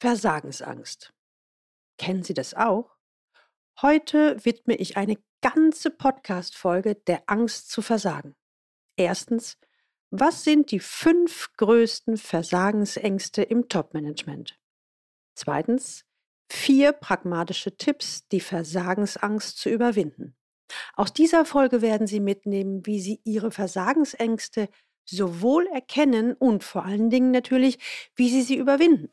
Versagensangst. Kennen Sie das auch? Heute widme ich eine ganze Podcast-Folge der Angst zu versagen. Erstens, was sind die fünf größten Versagensängste im Top-Management? Zweitens, vier pragmatische Tipps, die Versagensangst zu überwinden. Aus dieser Folge werden Sie mitnehmen, wie Sie Ihre Versagensängste sowohl erkennen und vor allen Dingen natürlich, wie Sie sie überwinden.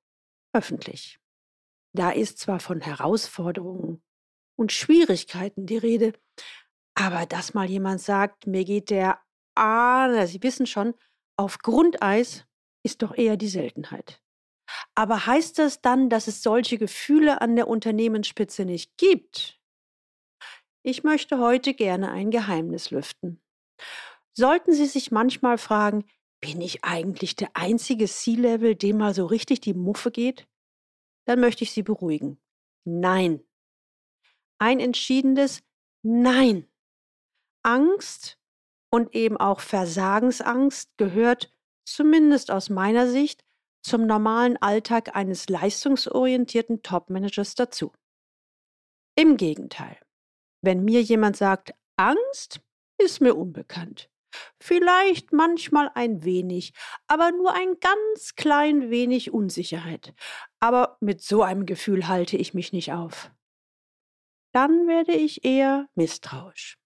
öffentlich. Da ist zwar von Herausforderungen und Schwierigkeiten die Rede, aber dass mal jemand sagt, mir geht der Ah, Sie wissen schon, auf Grundeis ist doch eher die Seltenheit. Aber heißt das dann, dass es solche Gefühle an der Unternehmensspitze nicht gibt? Ich möchte heute gerne ein Geheimnis lüften. Sollten Sie sich manchmal fragen, bin ich eigentlich der einzige C-Level, dem mal so richtig die Muffe geht? dann möchte ich Sie beruhigen. Nein. Ein entschiedenes Nein. Angst und eben auch Versagensangst gehört, zumindest aus meiner Sicht, zum normalen Alltag eines leistungsorientierten Topmanagers dazu. Im Gegenteil, wenn mir jemand sagt, Angst ist mir unbekannt, Vielleicht manchmal ein wenig, aber nur ein ganz klein wenig Unsicherheit. Aber mit so einem Gefühl halte ich mich nicht auf. Dann werde ich eher misstrauisch.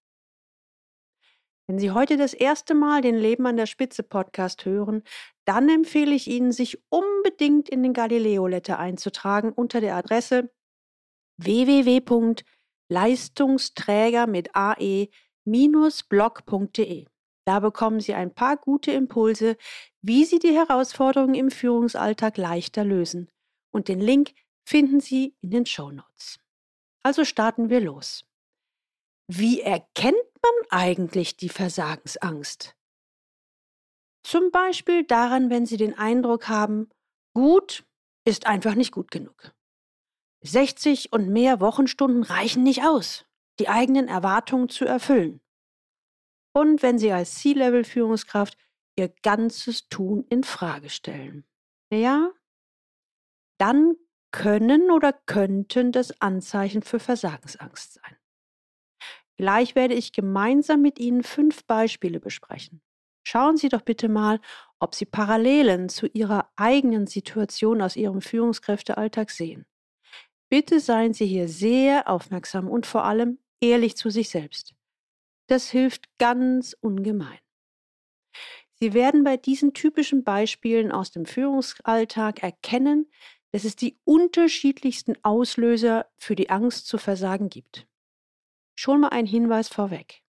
Wenn Sie heute das erste Mal den Leben an der Spitze Podcast hören, dann empfehle ich Ihnen, sich unbedingt in den Galileo Letter einzutragen unter der Adresse www.leistungsträger mit ae-blog.de. Da bekommen Sie ein paar gute Impulse, wie Sie die Herausforderungen im Führungsalltag leichter lösen. Und den Link finden Sie in den Show Notes. Also starten wir los. Wie erkennt man eigentlich die Versagensangst? Zum Beispiel daran, wenn Sie den Eindruck haben, gut ist einfach nicht gut genug. 60 und mehr Wochenstunden reichen nicht aus, die eigenen Erwartungen zu erfüllen und wenn Sie als C-Level-Führungskraft Ihr ganzes Tun in Frage stellen. Ja, dann können oder könnten das Anzeichen für Versagensangst sein. Gleich werde ich gemeinsam mit Ihnen fünf Beispiele besprechen. Schauen Sie doch bitte mal, ob Sie Parallelen zu Ihrer eigenen Situation aus Ihrem Führungskräftealltag sehen. Bitte seien Sie hier sehr aufmerksam und vor allem ehrlich zu sich selbst. Das hilft ganz ungemein. Sie werden bei diesen typischen Beispielen aus dem Führungsalltag erkennen, dass es die unterschiedlichsten Auslöser für die Angst zu versagen gibt. Schon mal ein Hinweis vorweg.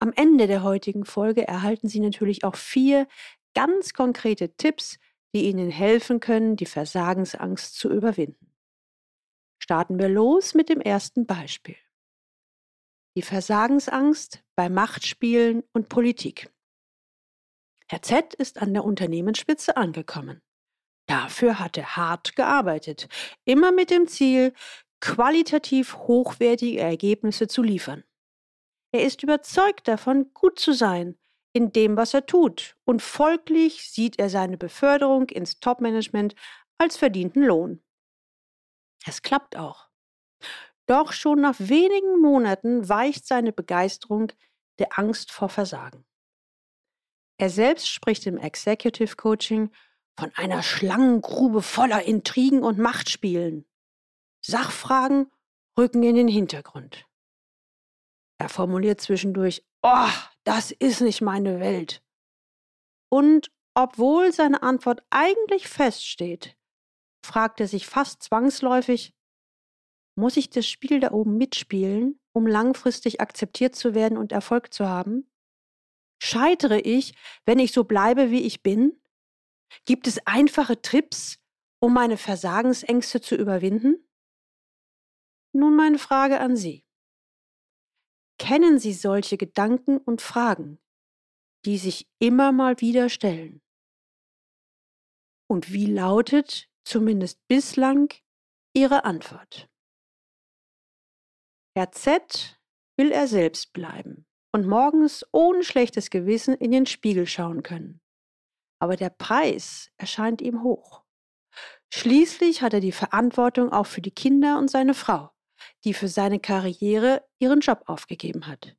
Am Ende der heutigen Folge erhalten Sie natürlich auch vier ganz konkrete Tipps, die Ihnen helfen können, die Versagensangst zu überwinden. Starten wir los mit dem ersten Beispiel die Versagensangst bei Machtspielen und Politik. Herr Z ist an der Unternehmensspitze angekommen. Dafür hat er hart gearbeitet, immer mit dem Ziel, qualitativ hochwertige Ergebnisse zu liefern. Er ist überzeugt davon, gut zu sein in dem, was er tut, und folglich sieht er seine Beförderung ins Topmanagement als verdienten Lohn. Es klappt auch. Doch schon nach wenigen Monaten weicht seine Begeisterung der Angst vor Versagen. Er selbst spricht im Executive Coaching von einer Schlangengrube voller Intrigen und Machtspielen. Sachfragen rücken in den Hintergrund. Er formuliert zwischendurch, oh, das ist nicht meine Welt. Und obwohl seine Antwort eigentlich feststeht, fragt er sich fast zwangsläufig, muss ich das Spiel da oben mitspielen, um langfristig akzeptiert zu werden und Erfolg zu haben? Scheitere ich, wenn ich so bleibe, wie ich bin? Gibt es einfache Tipps, um meine Versagensängste zu überwinden? Nun meine Frage an Sie. Kennen Sie solche Gedanken und Fragen, die sich immer mal wieder stellen? Und wie lautet, zumindest bislang, Ihre Antwort? Herr Z will er selbst bleiben und morgens ohne schlechtes Gewissen in den Spiegel schauen können. Aber der Preis erscheint ihm hoch. Schließlich hat er die Verantwortung auch für die Kinder und seine Frau, die für seine Karriere ihren Job aufgegeben hat.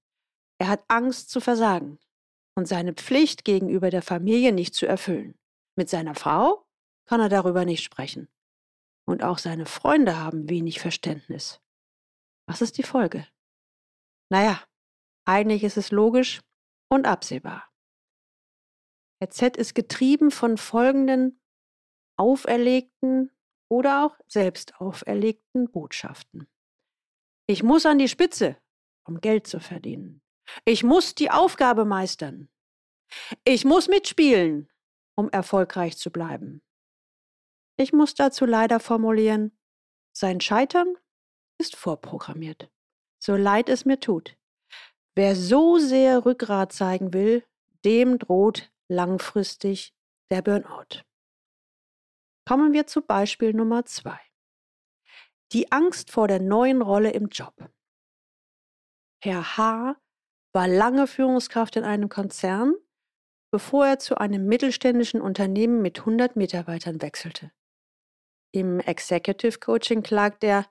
Er hat Angst zu versagen und seine Pflicht gegenüber der Familie nicht zu erfüllen. Mit seiner Frau kann er darüber nicht sprechen. Und auch seine Freunde haben wenig Verständnis. Was ist die Folge? Naja, eigentlich ist es logisch und absehbar. Herr Z ist getrieben von folgenden auferlegten oder auch selbst auferlegten Botschaften. Ich muss an die Spitze, um Geld zu verdienen. Ich muss die Aufgabe meistern. Ich muss mitspielen, um erfolgreich zu bleiben. Ich muss dazu leider formulieren, sein Scheitern ist vorprogrammiert. So leid es mir tut. Wer so sehr Rückgrat zeigen will, dem droht langfristig der Burnout. Kommen wir zu Beispiel Nummer zwei. Die Angst vor der neuen Rolle im Job. Herr H. war lange Führungskraft in einem Konzern, bevor er zu einem mittelständischen Unternehmen mit 100 Mitarbeitern wechselte. Im Executive Coaching klagt er,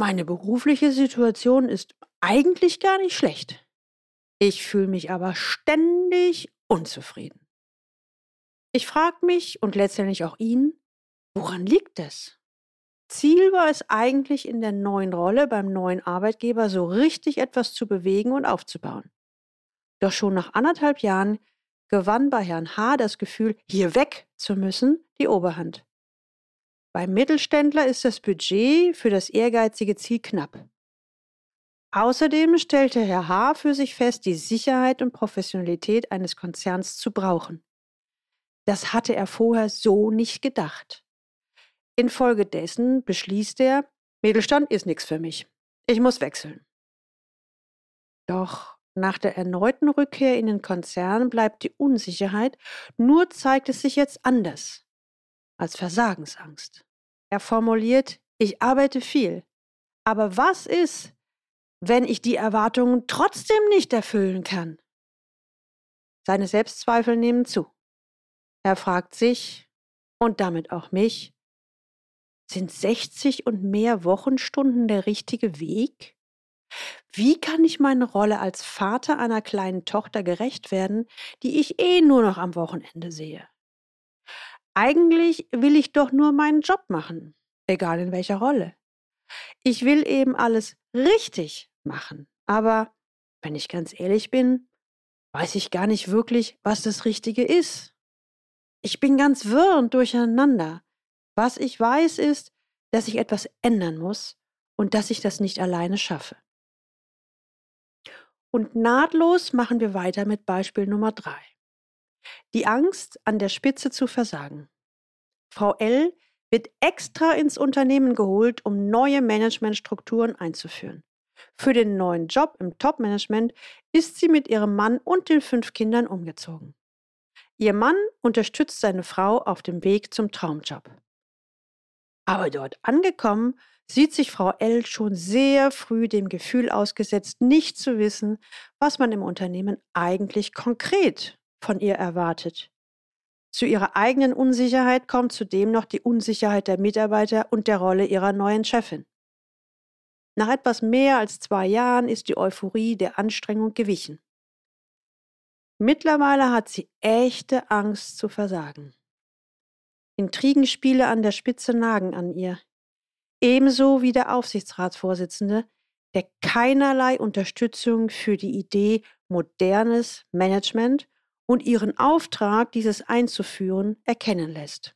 meine berufliche Situation ist eigentlich gar nicht schlecht. Ich fühle mich aber ständig unzufrieden. Ich frage mich und letztendlich auch ihn, woran liegt es? Ziel war es eigentlich in der neuen Rolle beim neuen Arbeitgeber so richtig etwas zu bewegen und aufzubauen. Doch schon nach anderthalb Jahren gewann bei Herrn H. das Gefühl, hier weg zu müssen, die Oberhand. Beim Mittelständler ist das Budget für das ehrgeizige Ziel knapp. Außerdem stellte Herr H. für sich fest, die Sicherheit und Professionalität eines Konzerns zu brauchen. Das hatte er vorher so nicht gedacht. Infolgedessen beschließt er, Mittelstand ist nichts für mich. Ich muss wechseln. Doch nach der erneuten Rückkehr in den Konzern bleibt die Unsicherheit, nur zeigt es sich jetzt anders als Versagensangst. Er formuliert, ich arbeite viel. Aber was ist, wenn ich die Erwartungen trotzdem nicht erfüllen kann? Seine Selbstzweifel nehmen zu. Er fragt sich und damit auch mich, sind 60 und mehr Wochenstunden der richtige Weg? Wie kann ich meine Rolle als Vater einer kleinen Tochter gerecht werden, die ich eh nur noch am Wochenende sehe? Eigentlich will ich doch nur meinen Job machen, egal in welcher Rolle. Ich will eben alles richtig machen, aber wenn ich ganz ehrlich bin, weiß ich gar nicht wirklich, was das Richtige ist. Ich bin ganz wirr und durcheinander. Was ich weiß ist, dass ich etwas ändern muss und dass ich das nicht alleine schaffe. Und nahtlos machen wir weiter mit Beispiel Nummer drei. Die Angst, an der Spitze zu versagen. Frau L. wird extra ins Unternehmen geholt, um neue Managementstrukturen einzuführen. Für den neuen Job im Top-Management ist sie mit ihrem Mann und den fünf Kindern umgezogen. Ihr Mann unterstützt seine Frau auf dem Weg zum Traumjob. Aber dort angekommen, sieht sich Frau L. schon sehr früh dem Gefühl ausgesetzt, nicht zu wissen, was man im Unternehmen eigentlich konkret von ihr erwartet. Zu ihrer eigenen Unsicherheit kommt zudem noch die Unsicherheit der Mitarbeiter und der Rolle ihrer neuen Chefin. Nach etwas mehr als zwei Jahren ist die Euphorie der Anstrengung gewichen. Mittlerweile hat sie echte Angst zu versagen. Intrigenspiele an der Spitze nagen an ihr. Ebenso wie der Aufsichtsratsvorsitzende, der keinerlei Unterstützung für die Idee modernes Management und ihren Auftrag, dieses einzuführen, erkennen lässt.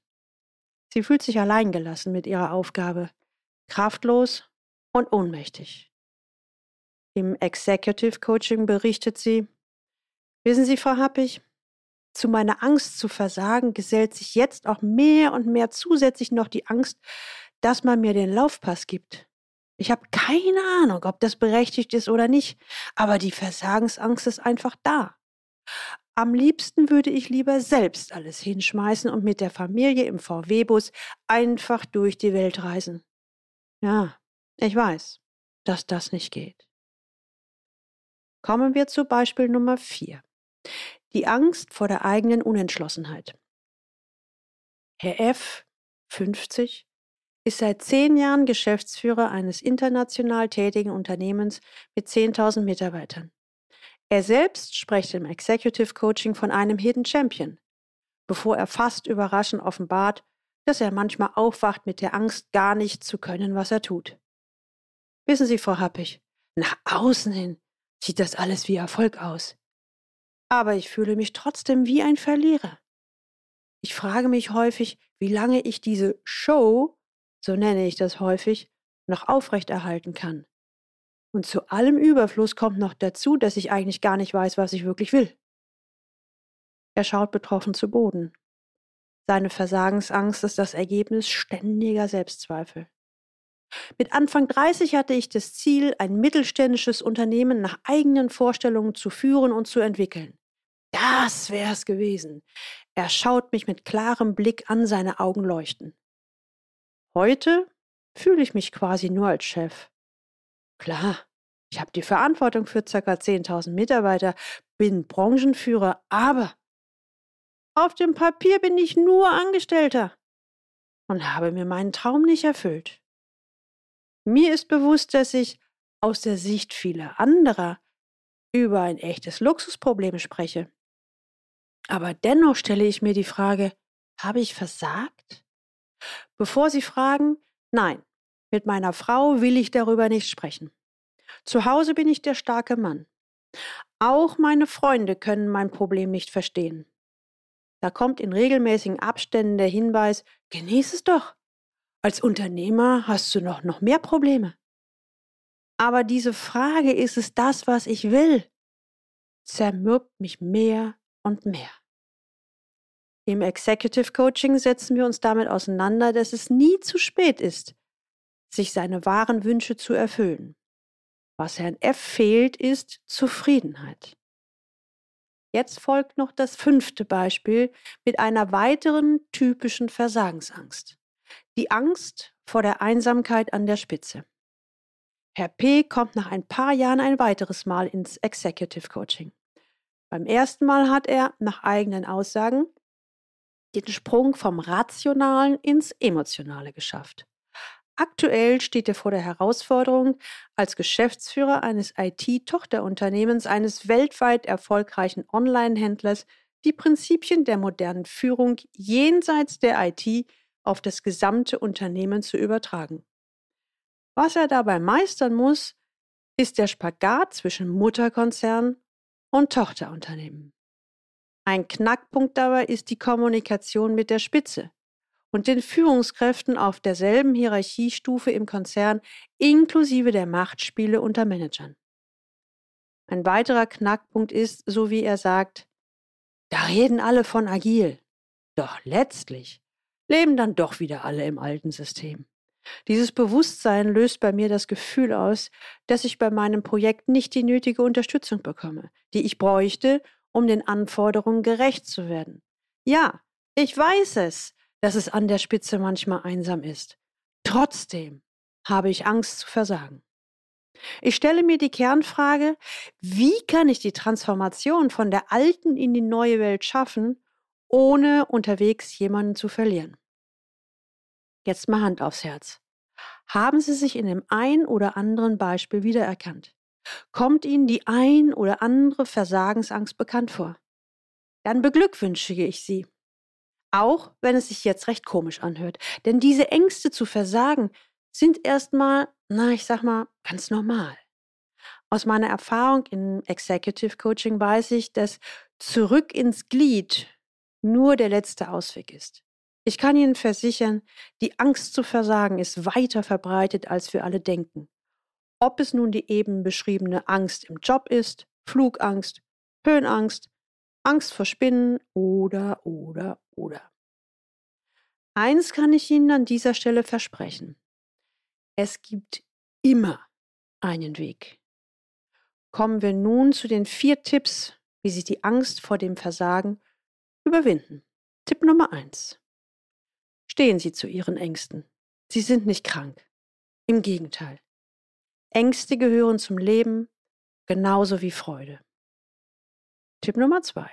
Sie fühlt sich alleingelassen mit ihrer Aufgabe, kraftlos und ohnmächtig. Im Executive Coaching berichtet sie, Wissen Sie, Frau Happig, Zu meiner Angst zu versagen gesellt sich jetzt auch mehr und mehr zusätzlich noch die Angst, dass man mir den Laufpass gibt. Ich habe keine Ahnung, ob das berechtigt ist oder nicht, aber die Versagensangst ist einfach da. Am liebsten würde ich lieber selbst alles hinschmeißen und mit der Familie im VW-Bus einfach durch die Welt reisen. Ja, ich weiß, dass das nicht geht. Kommen wir zu Beispiel Nummer 4. Die Angst vor der eigenen Unentschlossenheit. Herr F., 50, ist seit zehn Jahren Geschäftsführer eines international tätigen Unternehmens mit 10.000 Mitarbeitern. Er selbst spricht im Executive Coaching von einem Hidden Champion, bevor er fast überraschend offenbart, dass er manchmal aufwacht mit der Angst, gar nicht zu können, was er tut. Wissen Sie, Frau Happig, nach außen hin sieht das alles wie Erfolg aus. Aber ich fühle mich trotzdem wie ein Verlierer. Ich frage mich häufig, wie lange ich diese Show, so nenne ich das häufig, noch aufrechterhalten kann. Und zu allem Überfluss kommt noch dazu, dass ich eigentlich gar nicht weiß, was ich wirklich will. Er schaut betroffen zu Boden. Seine Versagensangst ist das Ergebnis ständiger Selbstzweifel. Mit Anfang 30 hatte ich das Ziel, ein mittelständisches Unternehmen nach eigenen Vorstellungen zu führen und zu entwickeln. Das wär's gewesen. Er schaut mich mit klarem Blick an, seine Augen leuchten. Heute fühle ich mich quasi nur als Chef. Klar, ich habe die Verantwortung für ca. 10.000 Mitarbeiter, bin Branchenführer, aber auf dem Papier bin ich nur Angestellter und habe mir meinen Traum nicht erfüllt. Mir ist bewusst, dass ich aus der Sicht vieler anderer über ein echtes Luxusproblem spreche. Aber dennoch stelle ich mir die Frage, habe ich versagt? Bevor Sie fragen, nein, mit meiner Frau will ich darüber nicht sprechen. Zu Hause bin ich der starke Mann. Auch meine Freunde können mein Problem nicht verstehen. Da kommt in regelmäßigen Abständen der Hinweis, genieß es doch. Als Unternehmer hast du noch, noch mehr Probleme. Aber diese Frage, ist es das, was ich will, zermürbt mich mehr und mehr. Im Executive Coaching setzen wir uns damit auseinander, dass es nie zu spät ist, sich seine wahren Wünsche zu erfüllen. Was Herrn F fehlt, ist Zufriedenheit. Jetzt folgt noch das fünfte Beispiel mit einer weiteren typischen Versagensangst. Die Angst vor der Einsamkeit an der Spitze. Herr P. kommt nach ein paar Jahren ein weiteres Mal ins Executive Coaching. Beim ersten Mal hat er, nach eigenen Aussagen, den Sprung vom Rationalen ins Emotionale geschafft. Aktuell steht er vor der Herausforderung, als Geschäftsführer eines IT-Tochterunternehmens eines weltweit erfolgreichen Online-Händlers die Prinzipien der modernen Führung jenseits der IT auf das gesamte Unternehmen zu übertragen. Was er dabei meistern muss, ist der Spagat zwischen Mutterkonzern und Tochterunternehmen. Ein Knackpunkt dabei ist die Kommunikation mit der Spitze und den Führungskräften auf derselben Hierarchiestufe im Konzern inklusive der Machtspiele unter Managern. Ein weiterer Knackpunkt ist, so wie er sagt, da reden alle von agil. Doch letztlich leben dann doch wieder alle im alten System. Dieses Bewusstsein löst bei mir das Gefühl aus, dass ich bei meinem Projekt nicht die nötige Unterstützung bekomme, die ich bräuchte, um den Anforderungen gerecht zu werden. Ja, ich weiß es, dass es an der Spitze manchmal einsam ist. Trotzdem habe ich Angst zu versagen. Ich stelle mir die Kernfrage, wie kann ich die Transformation von der alten in die neue Welt schaffen, ohne unterwegs jemanden zu verlieren. Jetzt mal Hand aufs Herz. Haben Sie sich in dem ein oder anderen Beispiel wiedererkannt? Kommt Ihnen die ein oder andere Versagensangst bekannt vor? Dann beglückwünsche ich Sie. Auch wenn es sich jetzt recht komisch anhört. Denn diese Ängste zu versagen sind erstmal, na, ich sag mal, ganz normal. Aus meiner Erfahrung in Executive Coaching weiß ich, dass zurück ins Glied nur der letzte Ausweg ist. Ich kann Ihnen versichern, die Angst zu versagen ist weiter verbreitet, als wir alle denken. Ob es nun die eben beschriebene Angst im Job ist, Flugangst, Höhenangst, Angst vor Spinnen oder, oder, oder. Eins kann ich Ihnen an dieser Stelle versprechen. Es gibt immer einen Weg. Kommen wir nun zu den vier Tipps, wie Sie die Angst vor dem Versagen überwinden. Tipp Nummer eins: Stehen Sie zu Ihren Ängsten. Sie sind nicht krank. Im Gegenteil. Ängste gehören zum Leben genauso wie Freude. Tipp Nummer zwei: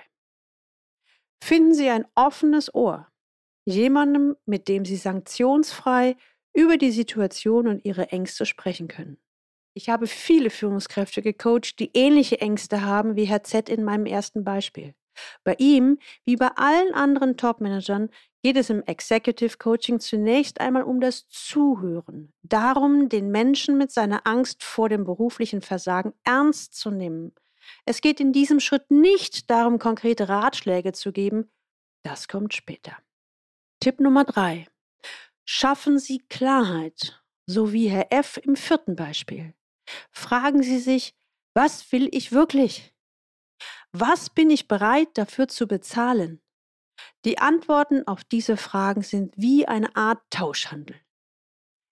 Finden Sie ein offenes Ohr jemandem, mit dem Sie sanktionsfrei über die Situation und Ihre Ängste sprechen können. Ich habe viele Führungskräfte gecoacht, die ähnliche Ängste haben wie Herr Z in meinem ersten Beispiel. Bei ihm, wie bei allen anderen Top-Managern, geht es im Executive Coaching zunächst einmal um das Zuhören, darum, den Menschen mit seiner Angst vor dem beruflichen Versagen ernst zu nehmen. Es geht in diesem Schritt nicht darum, konkrete Ratschläge zu geben, das kommt später. Tipp Nummer drei. Schaffen Sie Klarheit, so wie Herr F. im vierten Beispiel. Fragen Sie sich, was will ich wirklich? Was bin ich bereit dafür zu bezahlen? Die Antworten auf diese Fragen sind wie eine Art Tauschhandel.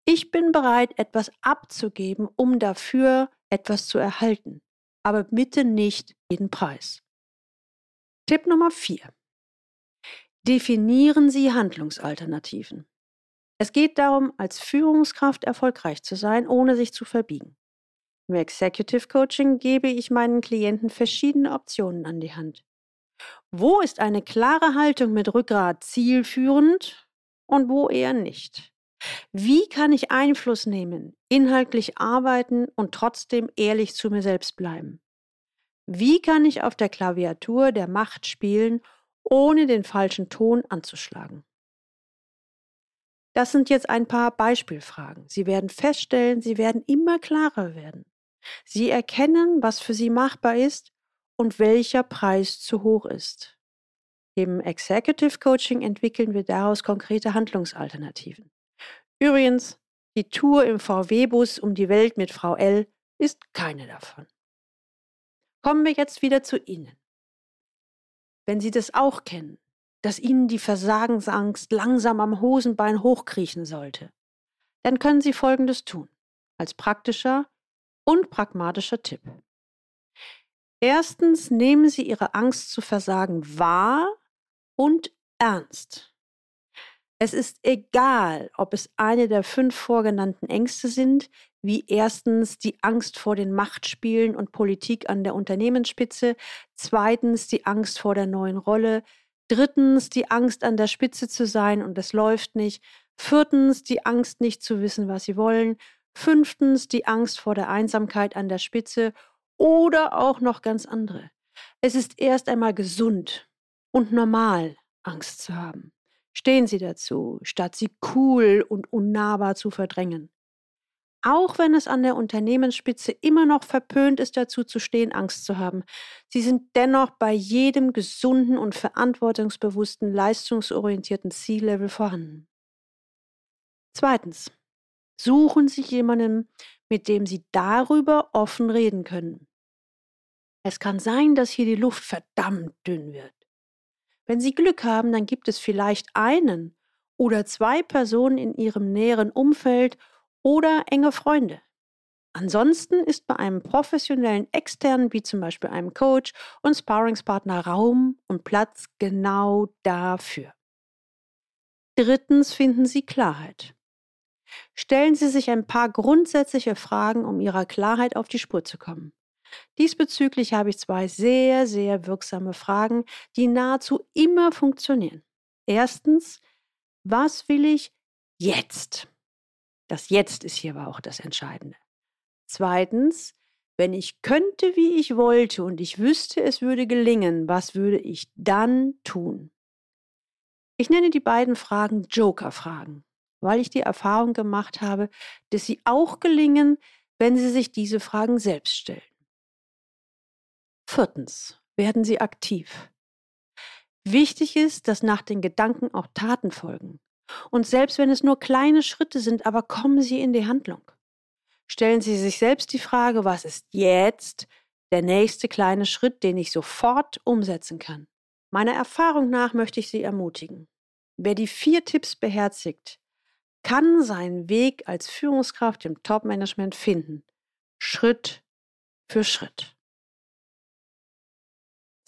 Ich bin bereit, etwas abzugeben, um dafür etwas zu erhalten, aber bitte nicht jeden Preis. Tipp Nummer 4. Definieren Sie Handlungsalternativen. Es geht darum, als Führungskraft erfolgreich zu sein, ohne sich zu verbiegen. Im Executive Coaching gebe ich meinen Klienten verschiedene Optionen an die Hand. Wo ist eine klare Haltung mit Rückgrat zielführend und wo eher nicht? Wie kann ich Einfluss nehmen, inhaltlich arbeiten und trotzdem ehrlich zu mir selbst bleiben? Wie kann ich auf der Klaviatur der Macht spielen ohne den falschen Ton anzuschlagen. Das sind jetzt ein paar Beispielfragen. Sie werden feststellen, sie werden immer klarer werden. Sie erkennen, was für sie machbar ist und welcher Preis zu hoch ist. Im Executive Coaching entwickeln wir daraus konkrete Handlungsalternativen. Übrigens, die Tour im VW-Bus um die Welt mit Frau L ist keine davon. Kommen wir jetzt wieder zu Ihnen wenn Sie das auch kennen, dass Ihnen die Versagensangst langsam am Hosenbein hochkriechen sollte, dann können Sie Folgendes tun, als praktischer und pragmatischer Tipp. Erstens nehmen Sie Ihre Angst zu versagen wahr und ernst. Es ist egal, ob es eine der fünf vorgenannten Ängste sind, wie erstens die Angst vor den Machtspielen und Politik an der Unternehmensspitze, zweitens die Angst vor der neuen Rolle, drittens die Angst an der Spitze zu sein und es läuft nicht, viertens die Angst nicht zu wissen, was sie wollen, fünftens die Angst vor der Einsamkeit an der Spitze oder auch noch ganz andere. Es ist erst einmal gesund und normal, Angst zu haben. Stehen Sie dazu, statt sie cool und unnahbar zu verdrängen. Auch wenn es an der Unternehmensspitze immer noch verpönt ist, dazu zu stehen, Angst zu haben. Sie sind dennoch bei jedem gesunden und verantwortungsbewussten, leistungsorientierten Ziellevel vorhanden. Zweitens. Suchen Sie jemanden, mit dem Sie darüber offen reden können. Es kann sein, dass hier die Luft verdammt dünn wird. Wenn Sie Glück haben, dann gibt es vielleicht einen oder zwei Personen in Ihrem näheren Umfeld oder enge Freunde. Ansonsten ist bei einem professionellen externen, wie zum Beispiel einem Coach und Sparringspartner Raum und Platz genau dafür. Drittens finden Sie Klarheit. Stellen Sie sich ein paar grundsätzliche Fragen, um Ihrer Klarheit auf die Spur zu kommen. Diesbezüglich habe ich zwei sehr, sehr wirksame Fragen, die nahezu immer funktionieren. Erstens, was will ich jetzt? Das Jetzt ist hier aber auch das Entscheidende. Zweitens, wenn ich könnte, wie ich wollte und ich wüsste, es würde gelingen, was würde ich dann tun? Ich nenne die beiden Fragen Joker-Fragen, weil ich die Erfahrung gemacht habe, dass sie auch gelingen, wenn Sie sich diese Fragen selbst stellen. Viertens, werden Sie aktiv. Wichtig ist, dass nach den Gedanken auch Taten folgen. Und selbst wenn es nur kleine Schritte sind, aber kommen Sie in die Handlung. Stellen Sie sich selbst die Frage, was ist jetzt der nächste kleine Schritt, den ich sofort umsetzen kann. Meiner Erfahrung nach möchte ich Sie ermutigen. Wer die vier Tipps beherzigt, kann seinen Weg als Führungskraft im Top-Management finden. Schritt für Schritt.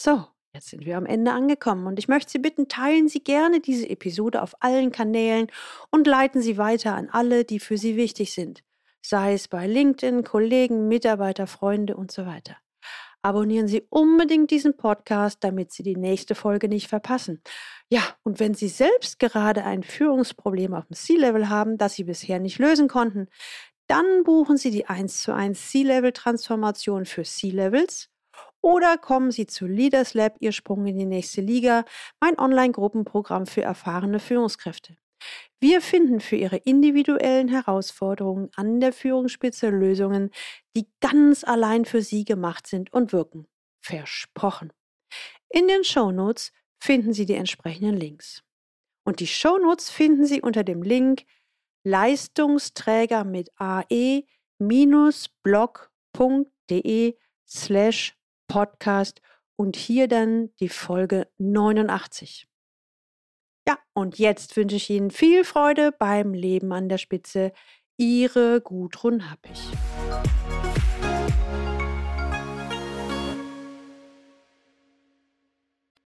So, jetzt sind wir am Ende angekommen und ich möchte Sie bitten, teilen Sie gerne diese Episode auf allen Kanälen und leiten Sie weiter an alle, die für Sie wichtig sind, sei es bei LinkedIn, Kollegen, Mitarbeiter, Freunde und so weiter. Abonnieren Sie unbedingt diesen Podcast, damit Sie die nächste Folge nicht verpassen. Ja, und wenn Sie selbst gerade ein Führungsproblem auf dem C-Level haben, das Sie bisher nicht lösen konnten, dann buchen Sie die 1 zu 1 C-Level-Transformation für C-Levels oder kommen Sie zu Leaders Lab, Ihr Sprung in die nächste Liga, mein Online-Gruppenprogramm für erfahrene Führungskräfte. Wir finden für Ihre individuellen Herausforderungen an der Führungsspitze Lösungen, die ganz allein für Sie gemacht sind und wirken. Versprochen. In den Shownotes finden Sie die entsprechenden Links. Und die Shownotes finden Sie unter dem Link Leistungsträger mit ae-blog.de slash podcast und hier dann die Folge 89. Ja, und jetzt wünsche ich Ihnen viel Freude beim Leben an der Spitze. Ihre Gudrun Happig.